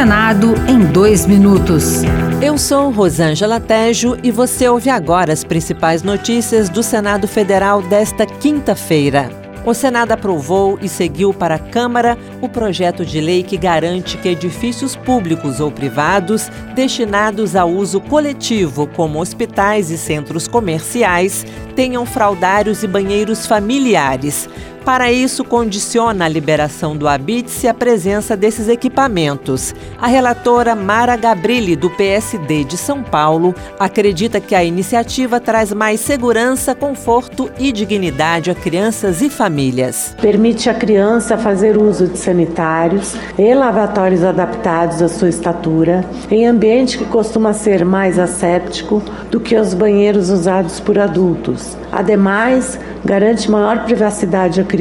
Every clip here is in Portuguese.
Senado em dois minutos. Eu sou Rosângela Tejo e você ouve agora as principais notícias do Senado Federal desta quinta-feira. O Senado aprovou e seguiu para a Câmara o projeto de lei que garante que edifícios públicos ou privados destinados a uso coletivo, como hospitais e centros comerciais, tenham fraudários e banheiros familiares. Para isso, condiciona a liberação do habite a presença desses equipamentos. A relatora Mara Gabrilli, do PSD de São Paulo, acredita que a iniciativa traz mais segurança, conforto e dignidade a crianças e famílias. Permite à criança fazer uso de sanitários e lavatórios adaptados à sua estatura, em ambiente que costuma ser mais asséptico do que os banheiros usados por adultos. Ademais, garante maior privacidade à criança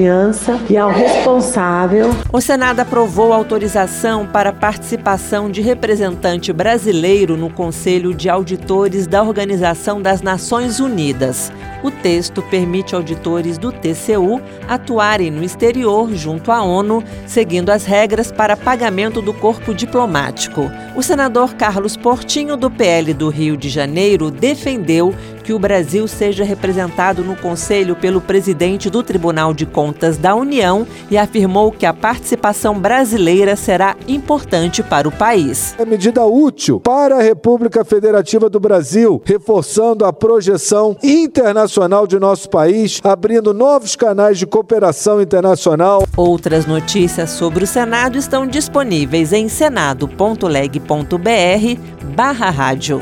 e ao responsável. O Senado aprovou autorização para participação de representante brasileiro no Conselho de Auditores da Organização das Nações Unidas. O texto permite auditores do TCU atuarem no exterior junto à ONU, seguindo as regras para pagamento do corpo diplomático. O senador Carlos Portinho, do PL do Rio de Janeiro, defendeu que o Brasil seja representado no Conselho pelo presidente do Tribunal de Contas da União e afirmou que a participação brasileira será importante para o país. É medida útil para a República Federativa do Brasil, reforçando a projeção internacional de nosso país, abrindo novos canais de cooperação internacional. Outras notícias sobre o Senado estão disponíveis em senado.leg.br/barra rádio.